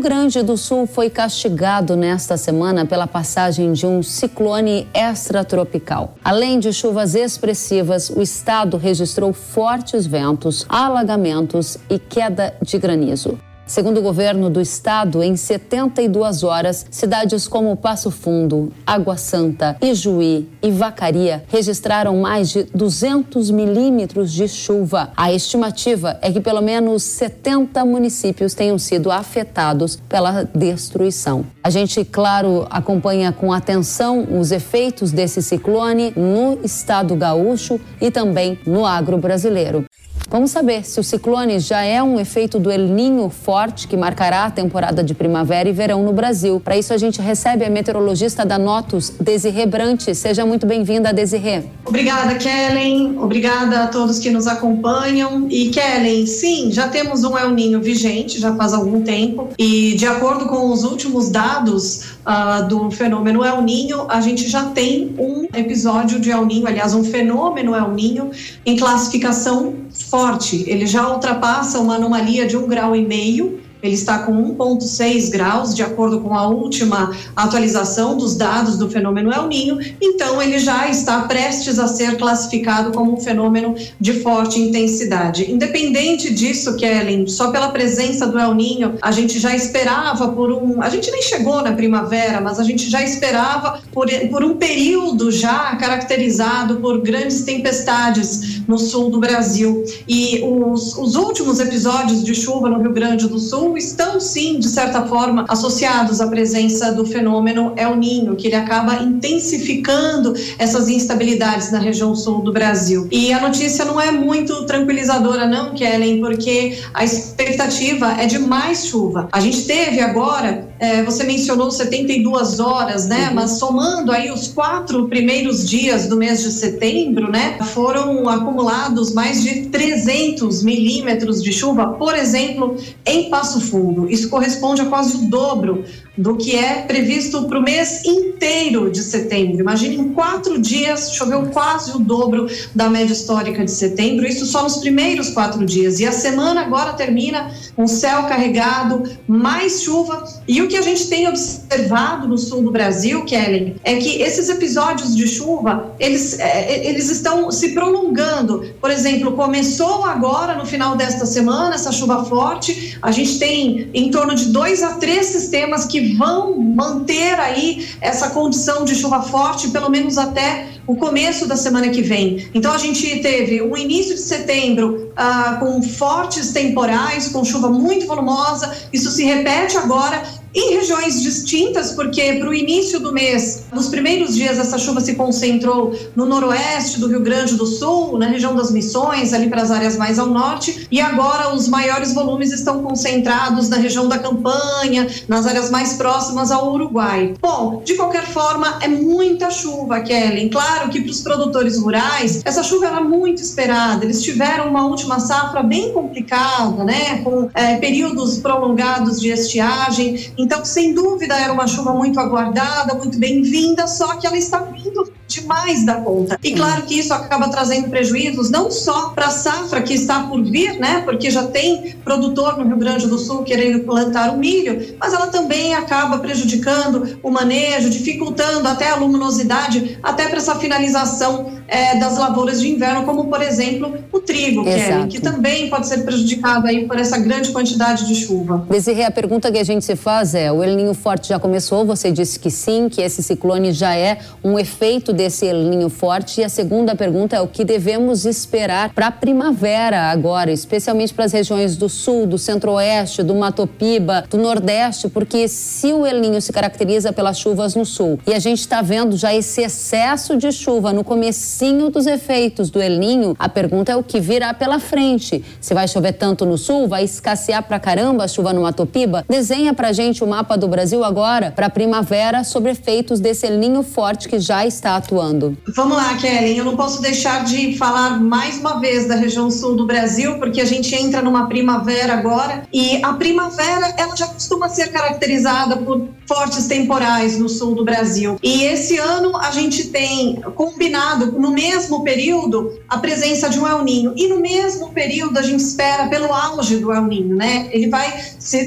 Grande do Sul foi castigado nesta semana pela passagem de um ciclone extratropical. Além de chuvas expressivas, o estado registrou fortes ventos, alagamentos e queda de granizo. Segundo o governo do estado, em 72 horas, cidades como Passo Fundo, Água Santa, Ijuí e Vacaria registraram mais de 200 milímetros de chuva. A estimativa é que pelo menos 70 municípios tenham sido afetados pela destruição. A gente, claro, acompanha com atenção os efeitos desse ciclone no estado gaúcho e também no agro brasileiro. Vamos saber se o ciclone já é um efeito do El Ninho forte que marcará a temporada de primavera e verão no Brasil. Para isso, a gente recebe a meteorologista da Notus, Desirê Brant. Seja muito bem-vinda, Desirê. Obrigada, Kellen. Obrigada a todos que nos acompanham. E, Kellen, sim, já temos um El Ninho vigente, já faz algum tempo. E, de acordo com os últimos dados uh, do fenômeno El Ninho, a gente já tem um episódio de El Ninho, aliás, um fenômeno El Ninho em classificação forte. Ele já ultrapassa uma anomalia de um grau e meio ele está com 1,6 graus, de acordo com a última atualização dos dados do fenômeno El Ninho, então ele já está prestes a ser classificado como um fenômeno de forte intensidade. Independente disso, Kellen, só pela presença do El Ninho, a gente já esperava por um. A gente nem chegou na primavera, mas a gente já esperava por, por um período já caracterizado por grandes tempestades no sul do Brasil. E os, os últimos episódios de chuva no Rio Grande do Sul estão sim, de certa forma, associados à presença do fenômeno El Ninho, que ele acaba intensificando essas instabilidades na região sul do Brasil. E a notícia não é muito tranquilizadora, não, Kellen, porque a expectativa é de mais chuva. A gente teve agora, é, você mencionou 72 horas, né? Uhum. Mas somando aí os quatro primeiros dias do mês de setembro, né? Foram acumulados mais de 300 milímetros de chuva, por exemplo, em Passo Fundo. Isso corresponde a quase o dobro do que é previsto para o mês inteiro de setembro. Imagine, em quatro dias choveu quase o dobro da média histórica de setembro, isso só nos primeiros quatro dias. E a semana agora termina com céu carregado, mais chuva. E o que a gente tem observado no sul do Brasil, Kellen, é que esses episódios de chuva, eles, é, é eles estão se prolongando. Por exemplo, começou agora, no final desta semana, essa chuva forte, a gente tem em torno de dois a três sistemas que vão manter aí essa condição de chuva forte, pelo menos até o começo da semana que vem. Então a gente teve um início de setembro ah, com fortes temporais, com chuva muito volumosa. Isso se repete agora em regiões distintas, porque para o início do mês, nos primeiros dias, essa chuva se concentrou no noroeste do Rio Grande do Sul, na região das Missões, ali para as áreas mais ao norte, e agora os maiores volumes estão concentrados na região da Campanha, nas áreas mais próximas ao Uruguai. Bom, de qualquer forma, é muita chuva, Kellen. Claro que para os produtores rurais, essa chuva era muito esperada. Eles tiveram uma última safra bem complicada, né, com é, períodos prolongados de estiagem então, sem dúvida, era uma chuva muito aguardada, muito bem-vinda, só que ela está vindo demais da conta. E claro que isso acaba trazendo prejuízos não só para a safra que está por vir, né? Porque já tem produtor no Rio Grande do Sul querendo plantar o milho, mas ela também acaba prejudicando o manejo, dificultando até a luminosidade, até para essa finalização é, das lavouras de inverno, como por exemplo o trigo, Kelly, que também pode ser prejudicado aí por essa grande quantidade de chuva. Desirê, a pergunta que a gente se faz é: o El Ninho Forte já começou? Você disse que sim, que esse ciclone já é um efeito desse El Ninho Forte. E a segunda pergunta é: o que devemos esperar para a primavera agora, especialmente para as regiões do sul, do centro-oeste, do Mato Piba, do nordeste? Porque se o El Ninho se caracteriza pelas chuvas no sul e a gente está vendo já esse excesso de chuva no começo comecinho dos efeitos do El Ninho, a pergunta é o que virá pela frente. Se vai chover tanto no sul, vai escassear pra caramba a chuva no Matopiba? Desenha pra gente o mapa do Brasil agora para primavera sobre efeitos desse El Ninho forte que já está atuando. Vamos lá, Kellen, eu não posso deixar de falar mais uma vez da região sul do Brasil, porque a gente entra numa primavera agora e a primavera ela já costuma ser caracterizada por fortes temporais no sul do Brasil. E esse ano a gente tem combinado no mesmo período a presença de um El Ninho e no mesmo período a gente espera pelo auge do El Ninho, né? Ele vai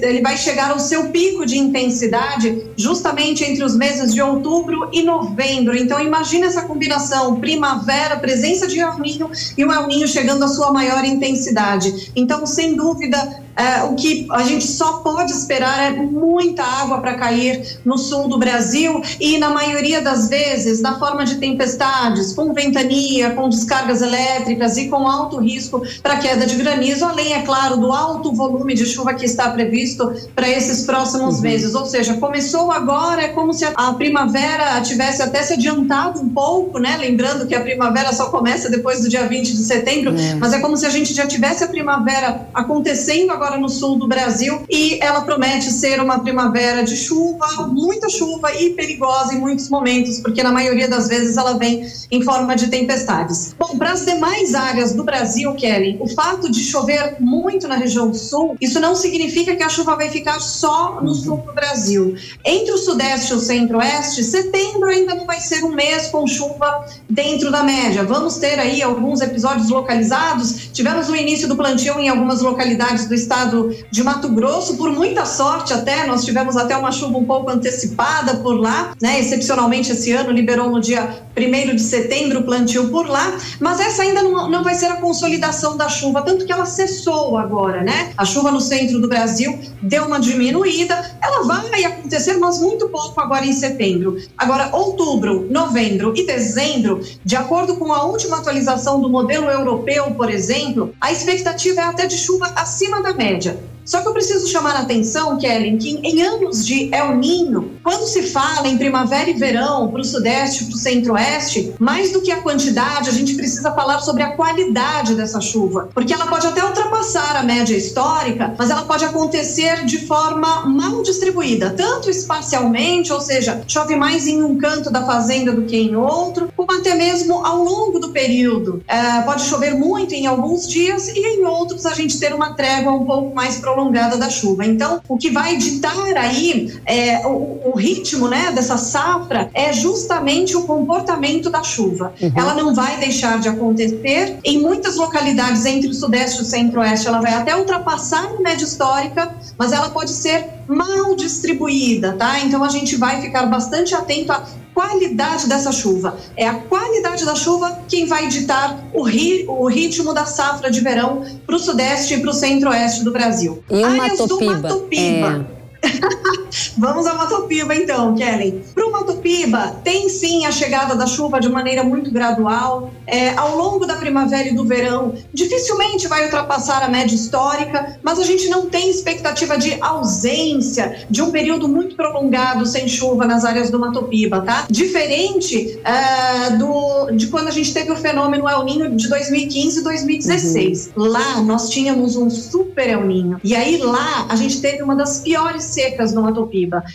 ele vai chegar ao seu pico de intensidade justamente entre os meses de outubro e novembro. Então imagine essa combinação primavera, presença de El Ninho e o El Ninho chegando à sua maior intensidade. Então, sem dúvida, é, o que a gente só pode esperar é muita água para cair no sul do Brasil e, na maioria das vezes, na forma de tempestades, com ventania, com descargas elétricas e com alto risco para queda de granizo, além, é claro, do alto volume de chuva que está previsto para esses próximos uhum. meses. Ou seja, começou agora, é como se a primavera tivesse até se adiantado um pouco, né? Lembrando que a primavera só começa depois do dia 20 de setembro, é. mas é como se a gente já tivesse a primavera acontecendo agora no sul do Brasil e ela promete ser uma primavera de chuva, muita chuva e perigosa em muitos momentos, porque na maioria das vezes ela vem em forma de tempestades. Bom, para as demais áreas do Brasil, Kelly, o fato de chover muito na região sul, isso não significa que a chuva vai ficar só no sul do Brasil. Entre o sudeste e o centro-oeste, setembro ainda não vai ser um mês com chuva dentro da média. Vamos ter aí alguns episódios localizados. Tivemos o início do plantio em algumas localidades do estado estado de Mato Grosso, por muita sorte até, nós tivemos até uma chuva um pouco antecipada por lá, né? Excepcionalmente esse ano liberou no dia 1 de setembro o plantio por lá, mas essa ainda não, não vai ser a consolidação da chuva, tanto que ela cessou agora, né? A chuva no centro do Brasil deu uma diminuída, ela vai acontecer, mas muito pouco agora em setembro. Agora, outubro, novembro e dezembro, de acordo com a última atualização do modelo europeu, por exemplo, a expectativa é até de chuva acima da média. Só que eu preciso chamar a atenção, Kellen, que em anos de El Ninho, quando se fala em primavera e verão para o sudeste, para o centro-oeste, mais do que a quantidade, a gente precisa falar sobre a qualidade dessa chuva, porque ela pode até ultrapassar a média histórica, mas ela pode acontecer de forma mal distribuída, tanto espacialmente, ou seja, chove mais em um canto da fazenda do que em outro, como até mesmo ao longo do período. É, pode chover muito em alguns dias e em outros a gente ter uma trégua um pouco mais prolongada da chuva. Então, o que vai ditar aí é, o, o, ritmo né, dessa safra é justamente o comportamento da chuva. Uhum. Ela não vai deixar de acontecer. Em muitas localidades entre o sudeste e o centro-oeste, ela vai até ultrapassar a média histórica, mas ela pode ser mal distribuída, tá? Então a gente vai ficar bastante atento a qualidade dessa chuva. É a qualidade da chuva quem vai ditar o, ri, o ritmo da safra de verão para o sudeste e para o centro-oeste do Brasil. E o Áreas Matopiba? do Matopiba. É Vamos a Matopiba então, Kelly. Para o Matopiba, tem sim a chegada da chuva de maneira muito gradual. É, ao longo da primavera e do verão, dificilmente vai ultrapassar a média histórica, mas a gente não tem expectativa de ausência de um período muito prolongado sem chuva nas áreas do Matopiba, tá? Diferente é, do, de quando a gente teve o fenômeno El Ninho de 2015 e 2016. Uhum. Lá nós tínhamos um super El Ninho. E aí lá a gente teve uma das piores secas no Matopiba.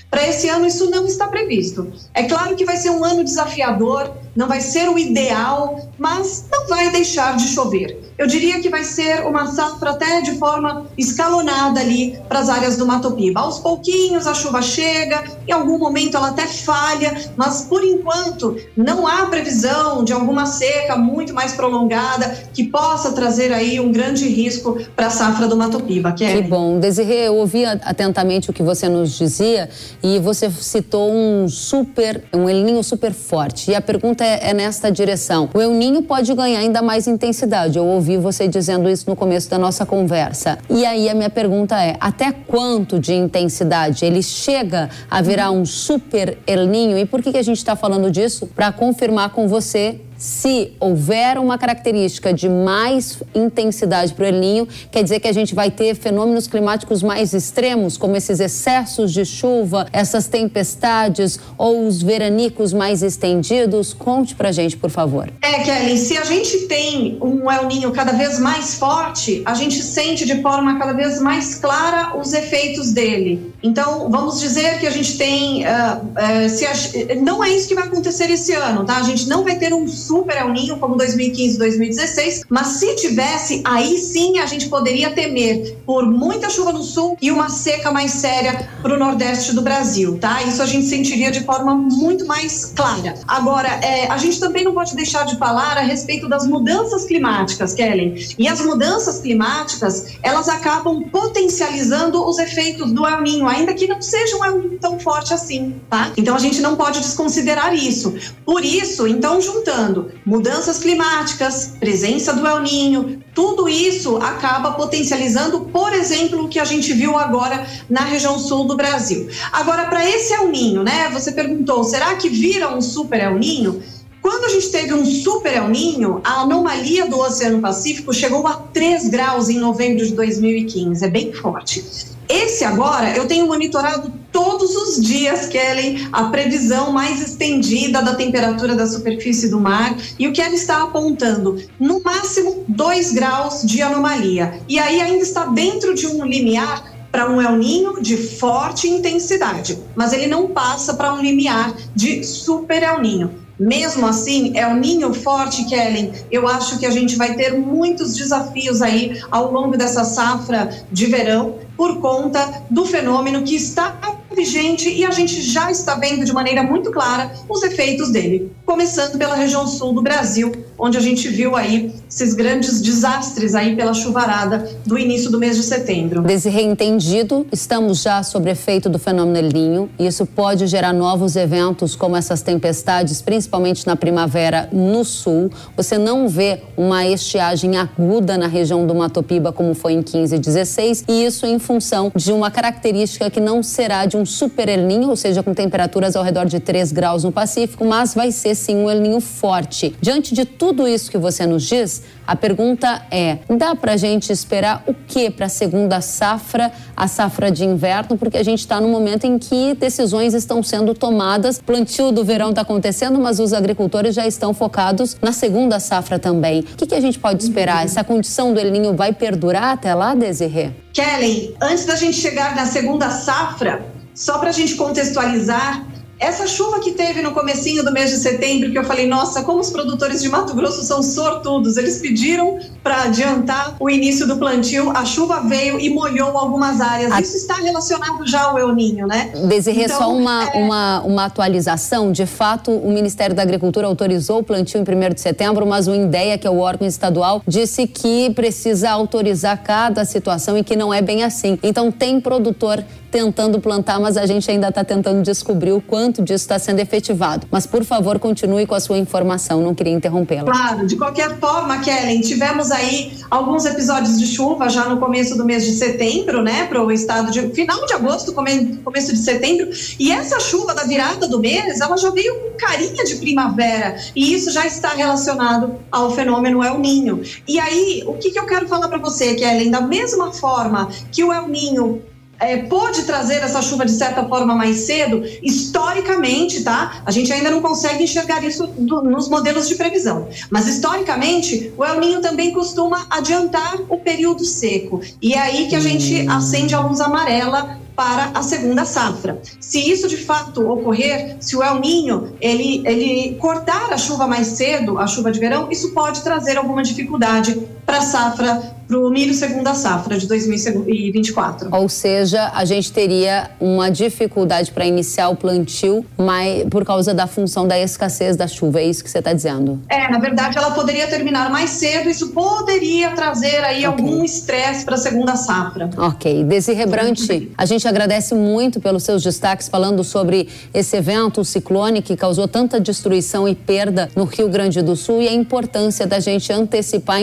Para esse ano, isso não está previsto. É claro que vai ser um ano desafiador, não vai ser o ideal, mas não vai deixar de chover. Eu diria que vai ser uma safra até de forma escalonada ali para as áreas do Matopiba. Aos pouquinhos a chuva chega, em algum momento ela até falha, mas por enquanto não há previsão de alguma seca muito mais prolongada que possa trazer aí um grande risco para a safra do Matopiba. Que bom. Desirê, eu ouvi atentamente o que você nos dizia e você citou um super, um El Ninho super forte. E a pergunta é, é nesta direção. O El Ninho pode ganhar ainda mais intensidade. Eu ouvi você dizendo isso no começo da nossa conversa. E aí a minha pergunta é: até quanto de intensidade ele chega a virar um super El Ninho? E por que, que a gente está falando disso? Para confirmar com você se houver uma característica de mais intensidade para o El Ninho, quer dizer que a gente vai ter fenômenos climáticos mais extremos, como esses excessos de chuva, essas tempestades ou os veranicos mais estendidos? Conte para a gente, por favor. É, Kelly, se a gente tem um El Ninho cada vez mais forte, a gente sente de forma cada vez mais clara os efeitos dele. Então, vamos dizer que a gente tem. Uh, uh, a, não é isso que vai acontecer esse ano, tá? A gente não vai ter um super El Ninho como 2015, 2016, mas se tivesse, aí sim a gente poderia temer por muita chuva no sul e uma seca mais séria para o nordeste do Brasil, tá? Isso a gente sentiria de forma muito mais clara. Agora, é, a gente também não pode deixar de falar a respeito das mudanças climáticas, Kellen. E as mudanças climáticas, elas acabam potencializando os efeitos do El Ninho, ainda que não seja um El Ninho tão forte assim, tá? Então a gente não pode desconsiderar isso. Por isso, então, juntando mudanças climáticas, presença do El Ninho, tudo isso acaba potencializando, por exemplo, o que a gente viu agora na região sul do Brasil. Agora, para esse El Ninho, né? Você perguntou, será que vira um super El Ninho? Quando a gente teve um super El Ninho, a anomalia do Oceano Pacífico chegou a 3 graus em novembro de 2015, é bem forte. Esse agora, eu tenho monitorado todos os dias, Kellen, a previsão mais estendida da temperatura da superfície do mar e o que ela está apontando, no máximo 2 graus de anomalia. E aí ainda está dentro de um limiar para um El Ninho de forte intensidade, mas ele não passa para um limiar de super El Ninho. Mesmo assim, é ninho forte, Kellen. Eu acho que a gente vai ter muitos desafios aí ao longo dessa safra de verão por conta do fenômeno que está vigente e a gente já está vendo de maneira muito clara os efeitos dele, começando pela região sul do Brasil, onde a gente viu aí esses grandes desastres aí pela chuvarada do início do mês de setembro. Desse reentendido, estamos já sob efeito do fenômeno El Ninho e isso pode gerar novos eventos como essas tempestades, principalmente na primavera no sul. Você não vê uma estiagem aguda na região do Mato Piba como foi em 15 e 16 e isso em função de uma característica que não será de um super El Ninho, ou seja, com temperaturas ao redor de 3 graus no Pacífico, mas vai ser sim um El Ninho forte. Diante de tudo isso que você nos diz, a pergunta é: dá para a gente esperar o que para a segunda safra, a safra de inverno? Porque a gente está no momento em que decisões estão sendo tomadas. Plantio do verão está acontecendo, mas os agricultores já estão focados na segunda safra também. O que, que a gente pode esperar? Essa condição do El Ninho vai perdurar até lá, Desirê? Kelly, antes da gente chegar na segunda safra, só para a gente contextualizar, essa chuva que teve no comecinho do mês de setembro, que eu falei, nossa, como os produtores de Mato Grosso são sortudos. Eles pediram para adiantar o início do plantio, a chuva veio e molhou algumas áreas. A... Isso está relacionado já ao El Ninho, né? Desirê, então, só uma, é... uma, uma atualização. De fato, o Ministério da Agricultura autorizou o plantio em 1 de setembro, mas o INDEA, que é o órgão estadual, disse que precisa autorizar cada situação e que não é bem assim. Então, tem produtor tentando plantar, mas a gente ainda está tentando descobrir o quanto disso está sendo efetivado. Mas, por favor, continue com a sua informação, não queria interrompê-la. Claro, de qualquer forma, Kellen, tivemos aí alguns episódios de chuva já no começo do mês de setembro, né, para o estado de final de agosto, começo de setembro, e essa chuva da virada do mês, ela já veio com carinha de primavera, e isso já está relacionado ao fenômeno El Ninho. E aí, o que, que eu quero falar para você, Kellen, da mesma forma que o El Ninho é, pôde trazer essa chuva de certa forma mais cedo, historicamente, tá? A gente ainda não consegue enxergar isso do, nos modelos de previsão. Mas historicamente, o El Ninho também costuma adiantar o período seco. E é aí que a gente acende a luz amarela para a segunda safra. Se isso de fato ocorrer, se o El Ninho ele, ele cortar a chuva mais cedo, a chuva de verão, isso pode trazer alguma dificuldade para a safra para o milho segunda safra de 2024. Ou seja, a gente teria uma dificuldade para iniciar o plantio mas, por causa da função da escassez da chuva, é isso que você está dizendo? É, na verdade ela poderia terminar mais cedo, isso poderia trazer aí okay. algum estresse para a segunda safra. Ok. Desse rebrante, a gente agradece muito pelos seus destaques falando sobre esse evento, o ciclone que causou tanta destruição e perda no Rio Grande do Sul e a importância da gente antecipar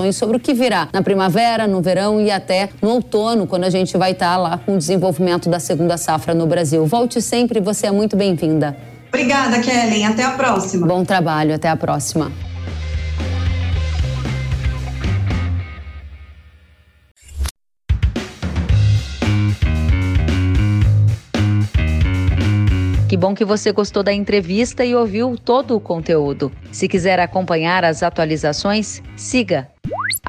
informações sobre o que virá na primavera, no verão e até no outono, quando a gente vai estar lá com o desenvolvimento da segunda safra no Brasil. Volte sempre, você é muito bem-vinda. Obrigada, Kellen. Até a próxima. Bom trabalho, até a próxima. Que bom que você gostou da entrevista e ouviu todo o conteúdo. Se quiser acompanhar as atualizações, siga